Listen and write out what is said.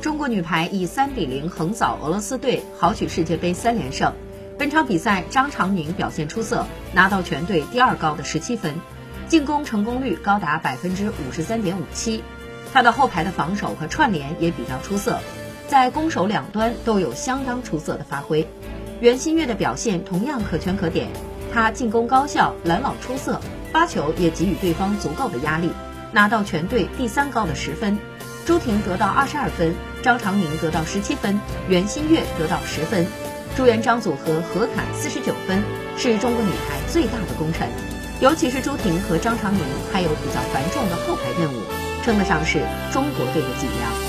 中国女排以三比零横扫俄罗斯队，豪取世界杯三连胜。本场比赛，张常宁表现出色，拿到全队第二高的十七分，进攻成功率高达百分之五十三点五七。他的后排的防守和串联也比较出色，在攻守两端都有相当出色的发挥。袁心玥的表现同样可圈可点，她进攻高效，拦网出色，发球也给予对方足够的压力，拿到全队第三高的十分。朱婷得到二十二分，张常宁得到十七分，袁心玥得到十分，朱元璋组合合砍四十九分，是中国女排最大的功臣。尤其是朱婷和张常宁还有比较繁重的后排任务。称得上是中国队的脊梁。